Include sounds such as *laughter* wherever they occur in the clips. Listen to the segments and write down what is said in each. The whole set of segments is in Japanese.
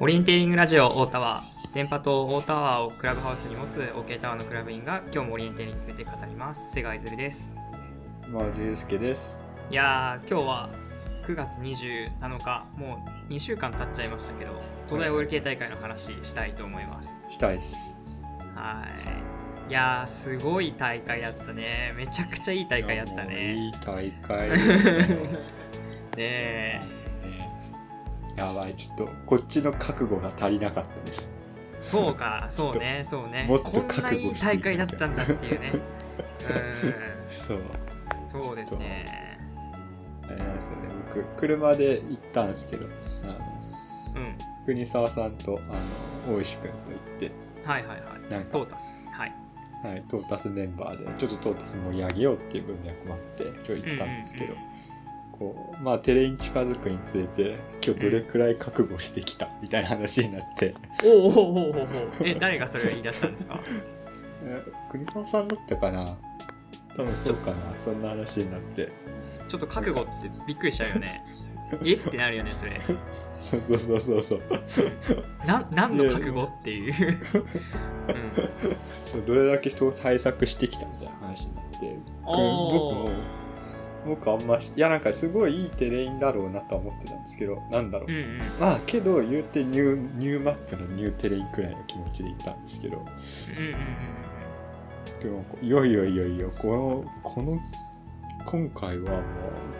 オリエンテーリングラジオ大田は電波塔大タワーをクラブハウスに持つ OK タワーのクラブ員が今日もオリエンテーリングについて語ります。瀬川いずるです。まずゆうすけです。いやー今日は9月27日。もう2週間経っちゃいましたけど東大オイル系大会の話したいと思います。したいっす。はい。いやーすごい大会だったね。めちゃくちゃいい大会だったね。いい大会ですね。*laughs* ねえやばい、ちょっと、こっちの覚悟が足りなかったです。そうか *laughs* そうねそうね。もっと覚悟して。い大会だったんだっていうね。*laughs* そう。うん。そう。ですね。あれなんですよね、僕、車で行ったんですけど、あの、うん。国沢さんと、あの、大石くんと行って、はいはいはい。なんかトータスはい。はい、トータスメンバーで、ちょっとトータス盛り上げようっていう文脈もあって、今日行ったんですけど、うんうんこう、まあ、テレに近づくにつれて、今日どれくらい覚悟してきたみたいな話になって、おおおおおおえ誰がそれを言い出したんですか？*laughs* え国沢さんだったかな？多分そうかな。そんな話になって。ちょっと覚悟ってびっくりしちゃうよね。*laughs* え？ってなるよねそれ。そうそうそうそう。な何の覚悟っていう、うん、どれだけ人を対策してきたみたいな話になって。僕も僕あんましいやなんかすごいいい terrain だろうなとは思ってたんですけどなんだろう、うんうん。まあけど言うて new new map の new terrain くらいの気持ちで行ったんですけど。うんうんでもいよいよいよいよこのこの今回はもう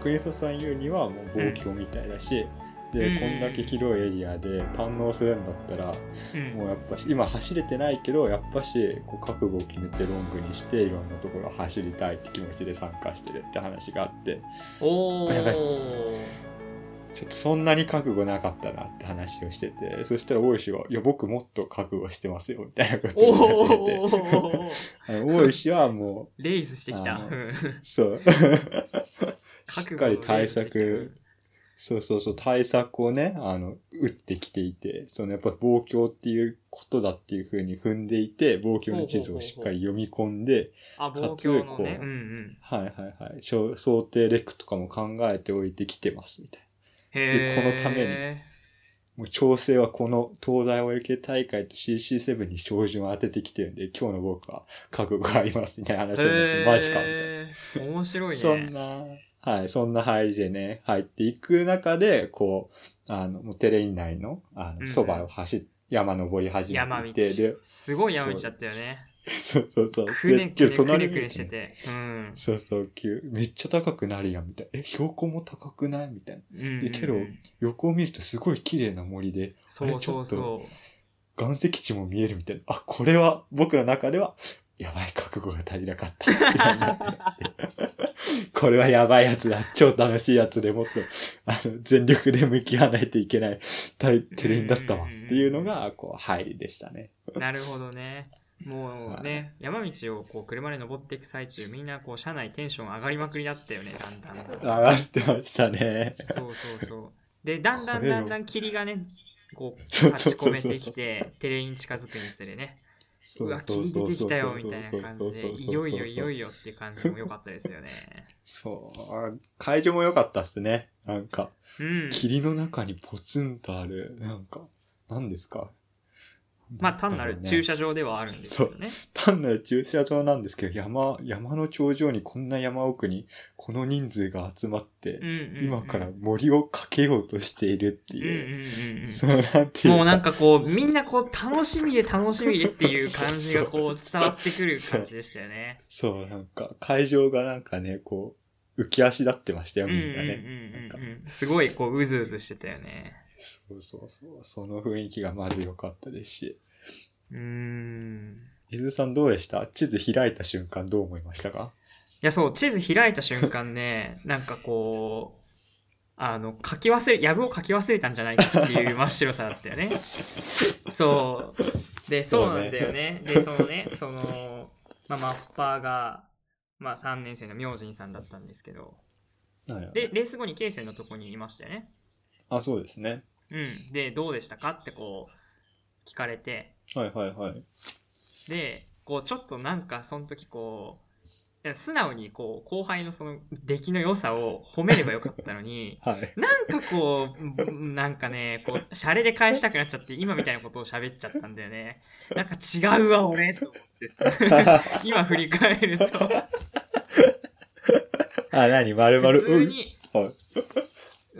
クリスさん言うにはもう望郷みたいだし、で、うんこんだけ広いエリアで堪能するんだったら、うん。うんもうやっぱし今走れてないけどやっぱしこう覚悟を決めてロングにしていろんなところを走りたいって気持ちで参加してるって話があって。おちょっとそんなに覚悟なかったなって話をしててそしたら大石は「いや僕もっと覚悟してますよ」みたいなことおを言い始めて。*laughs* 大石はもうレイズしてきた。そう。しっかり対策、そうそうそう、対策をね、あの、打ってきていて、そのやっぱ望郷っていうことだっていうふうに踏んでいて、望郷の地図をしっかり読み込んで、あかつこうねうんうん。はいはいはい、想定レクとかも考えておいてきてます、みたいな。へえこのためにもう調整はこの東大 OL 系大会と CC7 に照準を当ててきてるんで、今日の僕は覚悟があります、みたいな話になって、マジか、みたいな。面白いね。そんな、はい、そんな入りでね、入っていく中で、こう、あの、もうテレイン内の、あの、うんそばを走っ、山登り始め山道。ていて、で、すごい山道だったよね。そう。そうそう。くねくねくねくねしてて。うん。そうそう、急めっちゃ高くなるやん、みたいな。え、標高も高くないみたいな。うんうんうん。でけど横を見るとすごい綺麗な森で、そうそうあれちょそう。岩石地も見えるみたいな。あ、これは、僕の中では、やばい、覚悟が足りなかった。*laughs* これはやばいやつだ。超楽しいやつでもっと、あの、全力で向き合わないといけない大テレンだったわ。っていうのが、こう、入りでしたね。なるほどね。もうね、山道をこう車で登っていく最中、みんなこう車内テンション上がりまくりだったよね、だんだん。上がってましたね。そうそうそう。で、だんだんだんだん霧がね、こう、立ち込めてきて、テレイン近づくにつれね、そううわ、霧出てきたよ、みたいな感じで、いよいよいよいよって感じも良かったですよね。そう。会場も良かったっすね。なんか、うん。霧の中にポツンとある、なんか、何ですか？まあ単なる駐車場ではあるんですけどね。単なる駐車場なんですけど、山、山の頂上にこんな山奥にこの人数が集まって、うんうんうん今から森をかけようとしているってうんいう、うんうんうん。そうなんていうもうなんかこう、みんなこう、楽しみで楽しみでっていう感じがこう、伝わってくる感じでしたよね。そう、なんか会場がなんかね、こう、浮き足立ってましたよ、みんなね。すごいこう、うずうずしてたよね。そうそうそう。その雰囲気がまず良かったですし。うーん。伊豆さんどうでした？地図開いた瞬間どう思いましたか？いや、そう、地図開いた瞬間ね、*laughs* なんかこう、あの、書き忘れ、やぶを書き忘れたんじゃないかっていう真っ白さだったよね。*laughs* そう。で、そうなんだよね。で、そのね、その、まあ、マッパーが、まあ、3年生の明神さんだったんですけど、で、レース後にケイセンのとこにいましたよね。あ、そうですね。うん。で、どうでしたかってこう、聞かれて、はいはいはい。で、こう、ちょっとなんか、その時こう、や素直にこう後輩のその出来の良さを褒めればよかったのに *laughs* はい。なんかこう、うんなんかね、こう、シャレで返したくなっちゃって、今みたいなことを喋っちゃったんだよね。なんか違うわ、俺、と思ってさ。*laughs* 今振り返ると、*laughs* あ、なに、まるまる、うん。普通に、はい。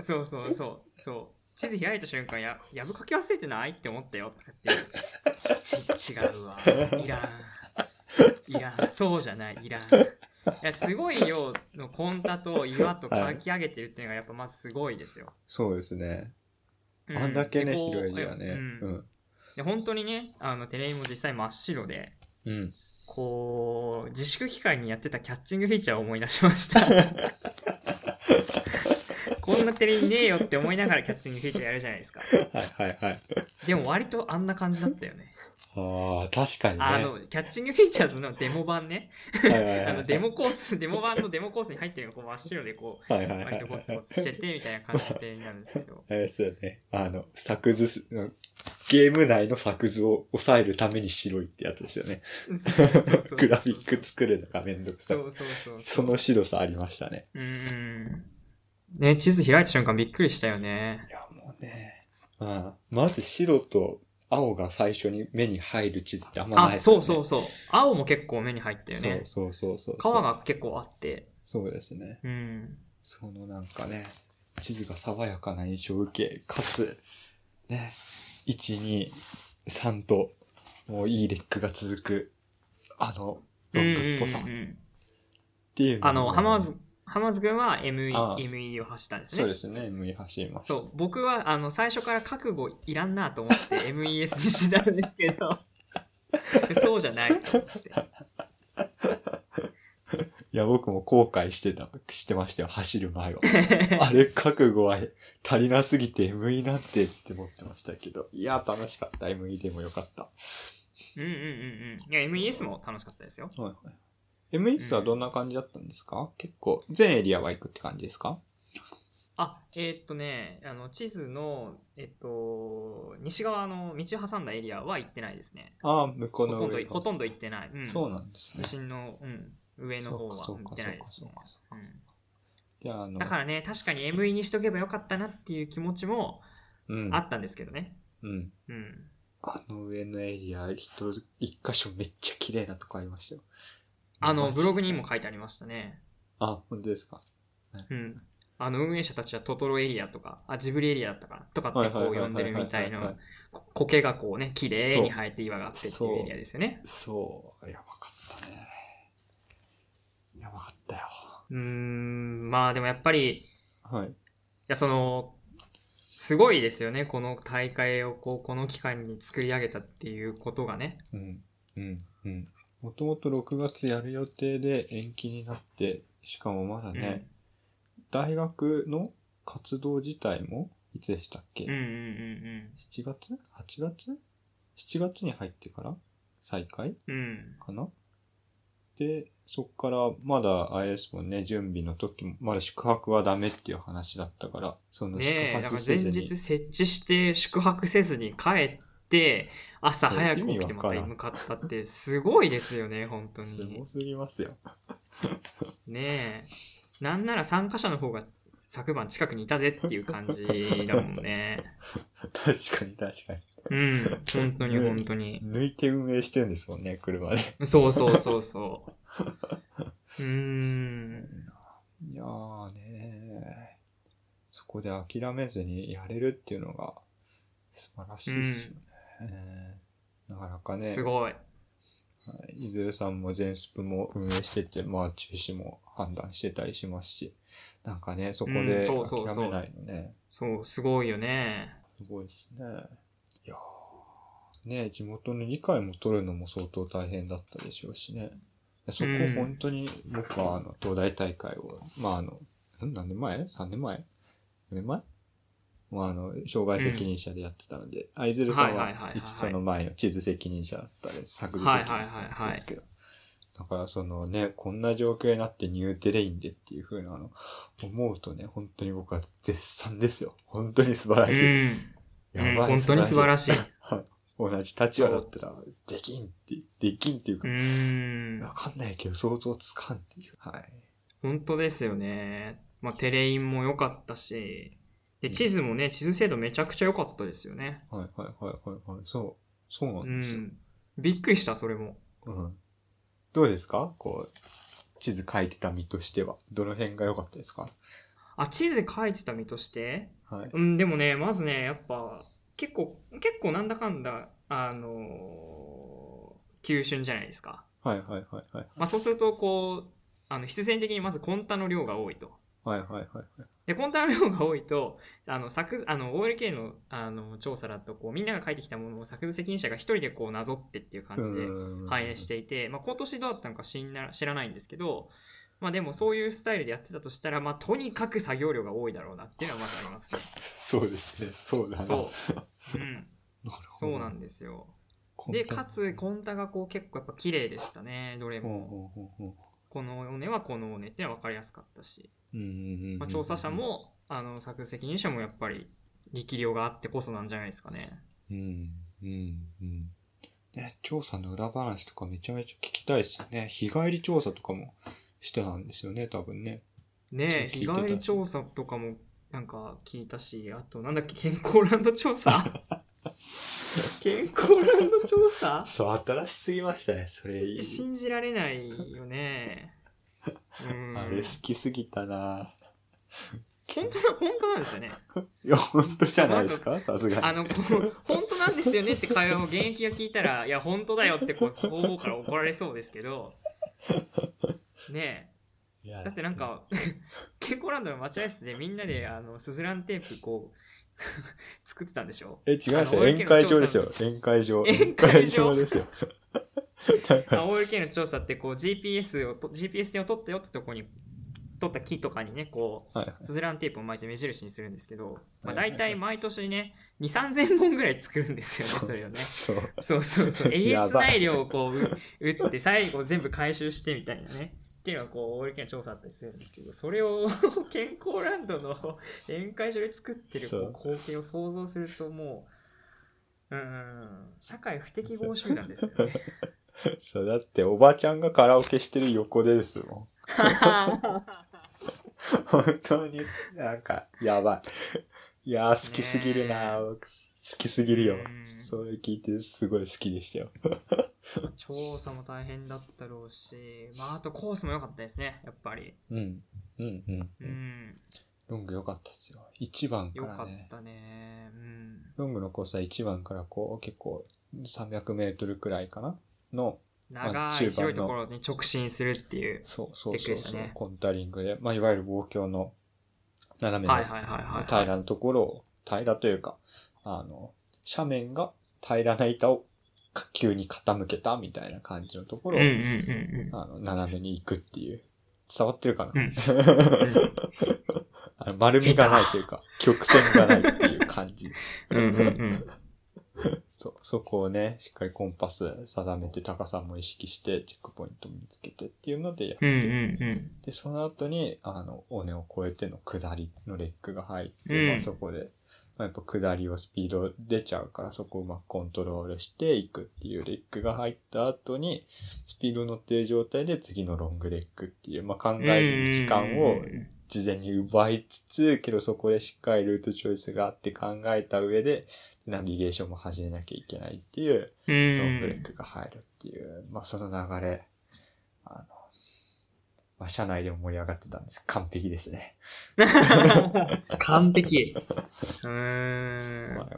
そうそうそう、そう。地図開いた瞬間、や、やぶ書き忘れてないって思ったよ、とかって。ち *laughs* 違うわ。いらん。いらん。そうじゃない、いらん。いや、すごい量のコンタと岩と書き上げてるっていうのがやっぱまずすごいですよ。そうですね。うあんだけね、広いエリアね。うんうん。で本当にね、あの、テレビも実際真っ白で、うん。こう、自粛期間にやってたキャッチングフィーチャーを思い出しました。*laughs* こんなテレビねえよって思いながらキャッチングフィーチャーやるじゃないですか。はいはいはい。でも割とあんな感じだったよね。ああ、確かにね。あの、キャッチングフィーチャーズのデモ版ね。はいはいはい *laughs* あの、デモコース、デモ版のデモコースに入ってるのがこう真っ白でこう、はいはいはい割とゴツゴツしててみたいな感じでなんですけど。*laughs* あれですよね。あの、作図す、ゲーム内の作図を抑えるために白いってやつですよね。そうそうそうグラフィック作るのがめんどくさい。そうそうそう。その白さありましたね。うん。ね、地図開いた瞬間びっくりしたよね。いや、もうね。うん。まず白と青が最初に目に入る地図ってあんまないね。そうそうそう。青も結構目に入ったよね。そうそうそうそう。川が結構あって。そうですね。うん。そのなんかね、地図が爽やかな印象を受け、かつ、ね、1、2、3と、もういいレックが続く、あの、ロングっぽさっうんうんうんうんていうあの、浜松松、浜松君は ME ああ ME を走ったんですね。そうですね、ME 走りました。そう僕はあの最初から覚悟いらんなと思って *laughs* MES にしてたんですけどそうじゃないと思って *laughs* いや、僕も後悔してた、してましたよ、走る前は。*laughs* あれ、覚悟は足りなすぎて ME なんてって思ってましたけど。いや、楽しかった。ME でもよかった。うんうんうんうんいや MES も楽しかったですよはいはい。ME はどんな感じだったんですか、結構、全エリアは行くって感じですか？あえーっとねあの地図のえっと西側の道を挟んだエリアは行ってないですね。ああ、向こうの上ほとんど行ってない、うん、そうなんですね。都心の、うん、上の方は行ってないですね。そうん。だからね確かに ME にしとけばよかったなっていう気持ちもうん。あったんですけどね。うん。うん。あの上のエリア、一、一箇所めっちゃ綺麗なとこありましたよ。あのブログにも書いてありましたねあ、本当ですか。うん。あの運営者たちはトトロエリアとか、あ、ジブリエリアだったかなとかってこう呼んでるみたいな、こ苔がこうね、綺麗に生えて岩があってっていうエリアですよね。そう、やばかったね。やばかったよ。うーん、まあでもやっぱり、いはい。やその、すごいですよね、この大会をこうこの期間に作り上げたっていうことがね。うん、うん、うん。もともと6月やる予定で延期になって、しかもまだね、大学の活動自体も、いつでしたっけ、うんうんうん ?7 月 ?8 月 ?7 月に入ってから再開？うん。うん。かな？で、そっからまだあれですもんね、準備の時も、まだ宿泊はダメっていう話だったから、その宿泊せずに。日設置して宿泊せずに帰って、朝早く起きてまた向かったってすごいですよね、本当にすご。すぎますよ。ねえ。なんなら参加者の方が昨晩近くにいたぜっていう感じだもんね。確かに確かに。うん。本当に本当に。抜いて運営してるんですもんね、車で。そうそうそうそう。*laughs* うーん。いやーねそこで諦めずにやれるっていうのが素晴らしいですよね。なかなかね、すごい。はいいずるさんも全スプも運営してて、まあ中止も判断してたりしますし、なんかね、そこうんでそうそうそう諦めないのね、そう、すごいよね。すごいですね。いやーね地元の理解も取るのも相当大変だったでしょうしね。そこうん本当に僕はあの東大大会を、まああの、ん何年前 ?3 年前 ?4 年前？まああの、障害責任者でやってたので、あいずるさんは一その前の地図責任者だったです。作図責任者ですけど。だからそのね、こんな状況になってニューテレインでっていう風なあの、思うとね、本当に僕は絶賛ですよ。本当に素晴らしい。うん。やばい、うん本当に素晴らしい。はい。*laughs* 同じ立場だったら、できんって、できんっていううか。わかんないけど想像つかんっていう。はい。本当ですよね。まあ、テレインも良かったし、で、地図もね、地図精度めちゃくちゃ良かったですよね。はいはいはいはいはい。そう。そうなうんですよ。ん。びっくりした、それも。うん。どうですか？こう、地図書いてた身としては。どの辺が良かったですか？あ、地図書いてた身として？はい。うん、でもね、まずね、やっぱ、結構、結構なんだかんだ、あのー急峻じゃないですか。はいはいはいはい。まあ、そうすると、こう、あの必然的にまずコンタの量が多いと。はいはいはいはい。で、コンタの量が多いと、あの、作図、あの、OLK の、あの、調査だと、こう、みんなが書いてきたものを作図責任者が一人でこう、なぞってっていう感じでうん反映していて、まあ、今年どうだったのか知んな知らないんですけど、まあ、でもそういうスタイルでやってたとしたら、まあ、とにかく作業量が多いだろうなっていうのはまずあります *laughs* そうですね。そうだな。そう。*laughs* うん。ほど。そうなんですよ。で、かつ、コンタがこう、結構やっぱ綺麗でしたね、どれうんうんも。うんうんこの尾根はこの尾根ってのは分かりやすかったし。うんうんうんうんまあ、調査者も、あの、作図責任者もやっぱり力量があってこそなんじゃないですかね。うん、うん、うん。ね、調査の裏話とかめちゃめちゃ聞きたいですよね。日帰り調査とかもしてたんですよね、多分ね。ねえ、日帰り調査とかもなんか聞いたし、あとなんだっけ、健康ランド調査？*laughs* 健康ランド調査？そう、新しすぎましたね、それ。信じられないよね。うん。あれ好きすぎたな本当な、本当なんですよね。いや、本当じゃないですか？さすがに。あの、こう本当なんですよねって会話を現役が聞いたら、いや、本当だよってこう、方々から怒られそうですけど、ねえ、だってなん、か、健康ランドの待合室でみんなで、あの、スズランテープこう、作ってたんでしょ？え、違いますよ。あの宴会場ですよ。宴会場。宴会場ですよ。*laughs* *laughs* OLK の調査ってこう GPS をと GPS 点を取ったよってとこに取った木とかにねこうスズランテープを巻いて目印にするんですけど、まあ、大体毎年ね2 3 0 0 0本ぐらい作るんですよねそれをね。そう。そうそう *laughs* えげつないをこうう打って最後全部回収してみたいなね。っていうのはこう OLK の調査あったりするんですけどそれを *laughs* 健康ランドの宴会場で作ってるこう光景を想像するともううん。社会不適合集団ですよね *laughs* そう、だっておばちゃんがカラオケしてる横でですもん。*laughs* 本当になんか、やばい。いやー、好きすぎるな好きすぎるようん。それ聞いてすごい好きでしたよ。*laughs* 調査も大変だったろうし、まあ、あとコースも良かったですね、やっぱり。うん。うんうん。うん、ロング良かったっすよ。1番良かっからね。たね。うん。ロングのコースは1番からこう、結構300メートルくらいかなの、中盤のいところに直進するっていう。そうそうそうそう、ねコンタリングで、まあ、いわゆる望郷の斜めの平らなところを、平らというか、あの、斜面が平らな板を急に傾けたみたいな感じのところを、あの斜めに行くっていう。伝わってるかな、うんうん。*laughs* あの丸みがないというか、曲線がないっていう感じ。うんうんうん。*laughs* そ、そこをね、しっかりコンパス定めて高さも意識してチェックポイント見つけてっていうのでやって、うんうんうん。で、その後に、あの、尾根を越えての下りのレックが入って、うん。まあそこで、まあ、やっぱ下りをスピード出ちゃうから、そこをうまくコントロールしていくっていうレックが入った後に、スピード乗ってる状態で次のロングレックっていう、まあ考える時間を事前に奪いつつ、けどそこでしっかりルートチョイスがあって考えた上で、ナビゲーションも始めなきゃいけないっていう、うロングレッん。クが入るっていう、まあその流れ、あの、まあ社内でも盛り上がってたんです。完璧ですね。*laughs* 完璧。*laughs* うーん。ま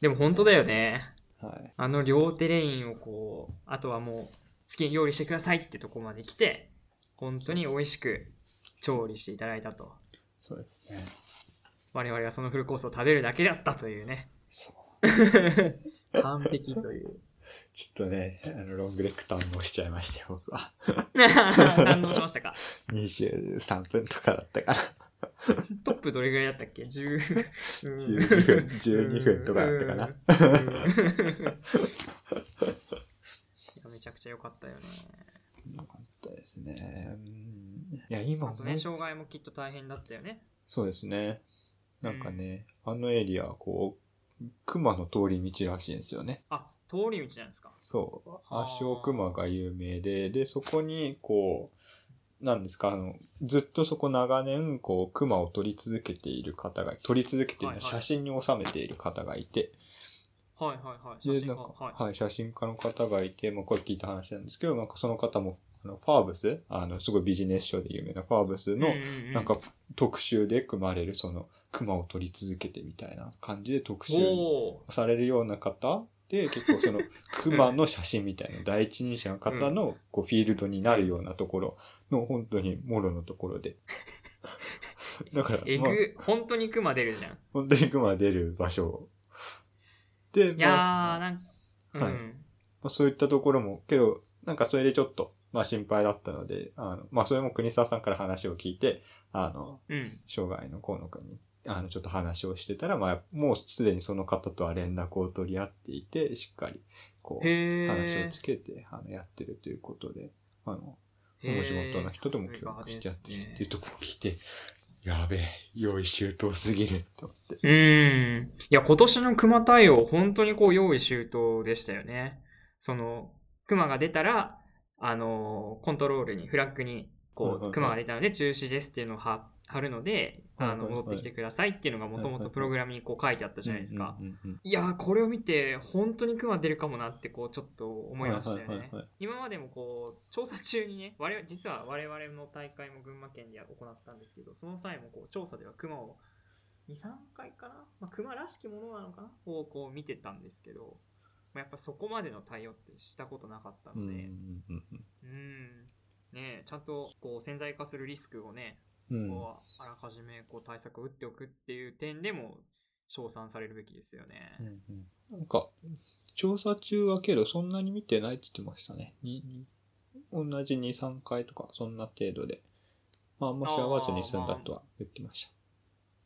でも本当だよね。あはい。あの両テレインをこう、あとはもう好きに料理してくださいってとこまで来て、本当に美味しく調理していただいたと。そうですね。我々はそのフルコースを食べるだけだったというね。そう。完璧という。ちょっとね、あの、ロングレック堪能しちゃいましたよ、僕は。堪能しましたか？23分とかだったかな。トップどれぐらいだったっけ ?10、12分12分とかだったかなめちゃくちゃ良かったよね。よかったですね。うんいや、今もね、障害もきっと大変だったよね。そうですね。なんかね、あのエリアはこう、熊の通り道らしいんですよね。あ、通り道なんですか。そう。足尾熊が有名で、で、そこに、こう、なんですか、あの、ずっとそこ長年、こう、熊を撮り続けている方が、撮り続けているのははいはい写真に収めている方がいて、はいはいはい。写で、真家なんか、はい。はい、写真家の方がいて、まあ、これ聞いた話なんですけど、なんかその方も、あの、ファーブス、あの、すごいビジネス書で有名なファーブスの、なんか、特集で組まれる、その、熊を撮り続けてみたいな感じで特集されるような方で、結構その、*laughs* 熊の写真みたいな、第一人者の方の、こう、フィールドになるようなところの、本当に、もろのところで。*laughs* だから、まあ、本当に熊出るじゃん。本当に熊が出る場所で、いやー、まあ、なんか、うん。はいまあ、そういったところも、けど、なんかそれでちょっと、まあ心配だったので、あの、まあそれも国沢さんから話を聞いて、あの、うん。生涯の河野くんに、あの、ちょっと話をしてたら、まあ、もうすでにその方とは連絡を取り合っていて、しっかり、こう、へ話をーつけて、あの、やってるということで、あの、お仕事の人とも協力してやってるっていうねところを聞いて、やべえ、用意周到すぎるって思って。うーん。いや、今年の熊対応、本当にこう、用意周到でしたよね。その、熊が出たら、あの、コントロールに、フラッグに、こう、はい熊が出たので中止ですっていうのを貼貼るので、あの、戻ってきてくださいっていうのがもともとプログラムにこう書いてあったじゃないですか。いやー、これを見て、本当に熊出るかもなって、こう、ちょっと思いましたよね。今までもこう、調査中にね、我々、実は我々の大会も群馬県で行ったんですけど、その際もこう、調査では熊を2、3回かな、まあ、熊らしきものなのかな？をこう見てたんですけど、まあ、やっぱそこまでの対応ってしたことなかったので、うんうんうんうん、ねえちゃんとこう潜在化するリスクをね、うんうんこうあらかじめこう対策を打っておくっていう点でも、称賛されるべきですよね。うんうんなんか、調査中はけど、そんなに見てないって言ってましたね。同じ2、3回とか、そんな程度で。まあ、あんまし合わずに済んだとは言ってまし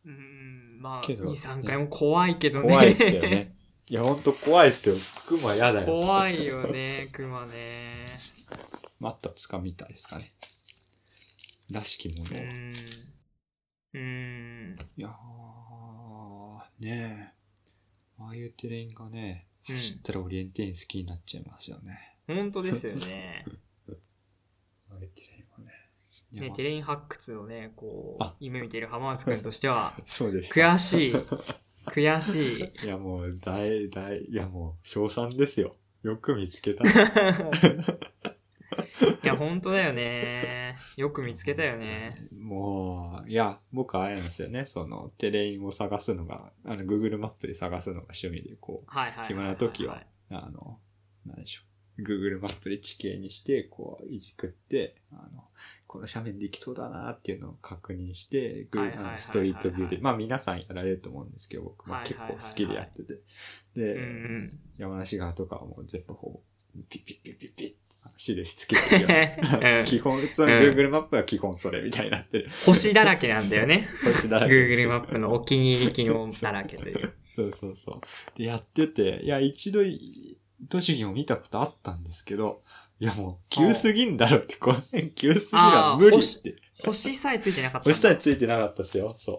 うん、まあ、けど2、3回も怖いけた。どね。怖いですけどね。いや、ほんと怖いっすよ。熊やだよ。怖いよね、*laughs* 熊ね。また掴みたいですかね。らしきものを。うん。うん。いやー、ねえ。ああいうテレインがね、うん走ったらオリエンテイン好きになっちゃいますよね。本当ですよね。*laughs* ああいうテレインはね。ね、まあテレイン発掘のね、こうあ、夢見ている浜松くんとしては、*laughs* そうでした。悔しい。悔しい。いやもう、大、大、いやもう、賞賛ですよ。よく見つけた。*laughs* いや、本当だよね。よく見つけたよね。もう、いや、僕はあれなんですよね。その、テレインを探すのが、あの、Google マップで探すのが趣味で、こう、はいはいはいはいはい。暇な時は、あの、なんでしょう。Google マップで地形にして、こう、いじくって、あの、この斜面できそうだなっていうのを確認して、ストリートビューで、まあ皆さんやられると思うんですけど、僕、まあ結構好きでやってて。うんで、うん。山梨側とかはもう全部ほぼ、ピッピッピッピッピッ、印つけてるよ。うん基本、その Google マップは基本それみたいになってる。星だらけなんだよね。星だらけ Google マップのお気に入り機能だらけという。そうそうそう。で、やってて、いや、一度、栃木も見たことあったんですけど、いやもう、急すぎんだろって、この辺急すぎるわ、あー無理って。星さえついてなかった。星さえついてなかったですよ。そう。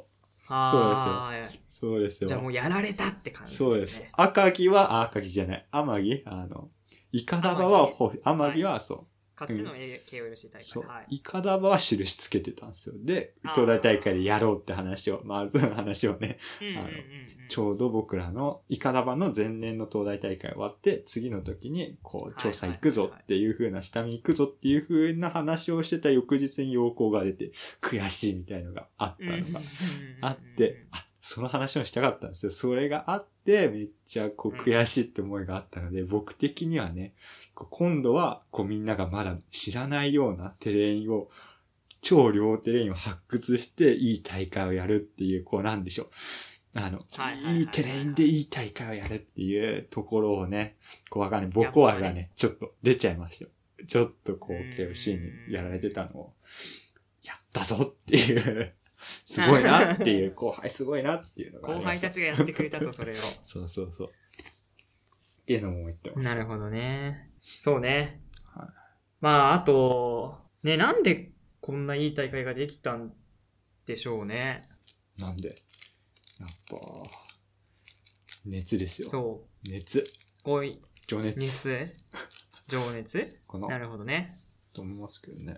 あーそうですよ。じゃあもうやられたって感じですね。そうです。赤城は、あ赤城じゃない。天城？あの、イカダバは、ほ天城は、そう。かつての KOLC 大会。そうはい。。イカダバは印つけてたんですよ。で、東大大会でやろうって話を、まず話をね、あのちょうど僕らのイカダバの前年の東大大会終わって、次の時に、こう、調査行くぞっていう風な、下見行くぞっていう風な話をしてた翌日に要項が出て、悔しいみたいのがあったのがあって、あ、その話もしたかったんですよ。それがあって、めっちゃこううん悔しいって思いがあったので、僕的にはね、今度はこうみんながまだ知らないようなテレインを、超両テレインを発掘していい大会をやるっていう、こうなんでしょう。あの、はいはいテレインでいい大会をやるっていうところをね、こうわかんない。ボコアがね、ちょっと出ちゃいましたよ。ちょっとこう、KOC にやられてたのを、やったぞっていう、すごいなっていう、*laughs* 後輩すごいなっていうのが後輩たたちがやってくれたと、それを。*laughs* そうそうそう。っていうのも言ってました。なるほどね。そうね。はいまあ、あと、ね、なんでこんないい大会ができたんでしょうね。なんで、やっぱ、熱ですよ。そ熱。う。こうい、情熱。熱情熱 *laughs* なるほどね。と思いますけどね。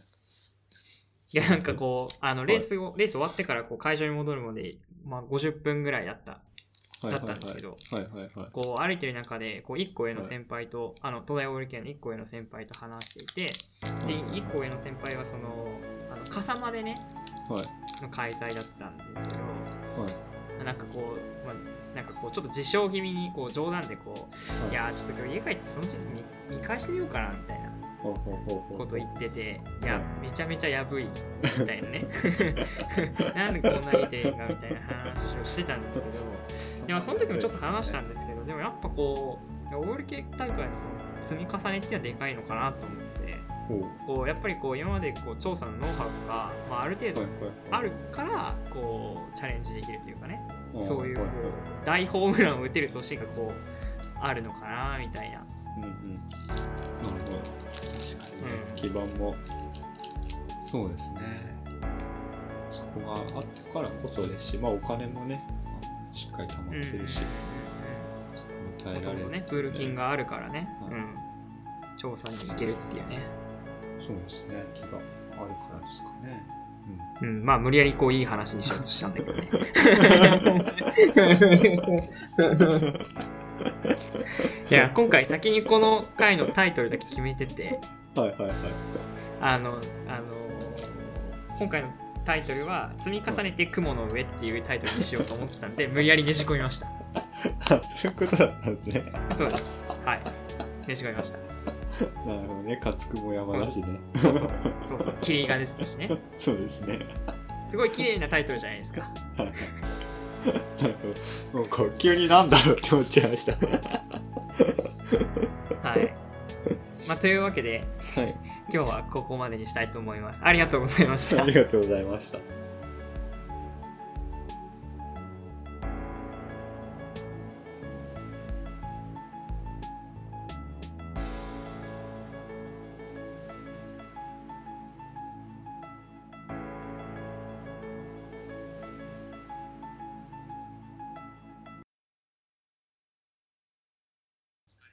いや、なんかこう、あの、レースを、レース終わってからこう会場に戻るまで、まあ50分ぐらいだった。はいだったんですけどはいはいはい。こう歩いてる中で、こう1個上の先輩と、あの、東大オール県の1個上の先輩と話していて、で、1個上の先輩はその、あの、笠間でね、はい。の開催だったんですけど、はい。なんかこう、まあ、なんかこう、ちょっと自称気味に、こう、冗談でこう、いやー、ちょっと今日家帰ってその地図見見返してみようかな、みたいなこと言ってて、いや、めちゃめちゃやぶい、みたいなね。*laughs* なんでこんないい点が、みたいな話をしてたんですけど、でもその時もちょっと話したんですけど、でもやっぱこう、オール系大会の積み重ねってはでかいのかなと思って、こう、やっぱりこう、今までこう、調査のノウハウが、まあ、ある程度はいあるから、こう、チャレンジできるというかね、はいそういうこう大ホームランを打てる年がこうあるのかなみたいな。いうんうん。なるほど。基盤も。そうですね。そこがあってからこそですし、まあお金もね、しっかり貯まってるし、耐えられる。ほとんどね、プール金があるからね、はいうん、調査に行けるっていうね。そうですね。気があるからですかね。うん、まあ無理やりこういい話にしようとしたんだけどね。*laughs* いや、今回先にこの回のタイトルだけ決めてて、うん。はいはいはい。あの、あの、今回のタイトルは、積み重ねて雲の上っていうタイトルにしようと思ってたんで、無理やりねじ込みました。あ、*laughs* そういうことだったんですね。そうです。はい。ねじ込みました。*laughs* なるほどね。勝つ雲山だしね。そうそう。そうそう。霧がですしね。*laughs* そうですね。すごい綺麗なタイトルじゃないですか。なんか、もうこう急になんだろうって思っちゃいました。はい。まあ、というわけで、はい。今日はここまでにしたいと思います。ありがとうございましたあり。がとうございました。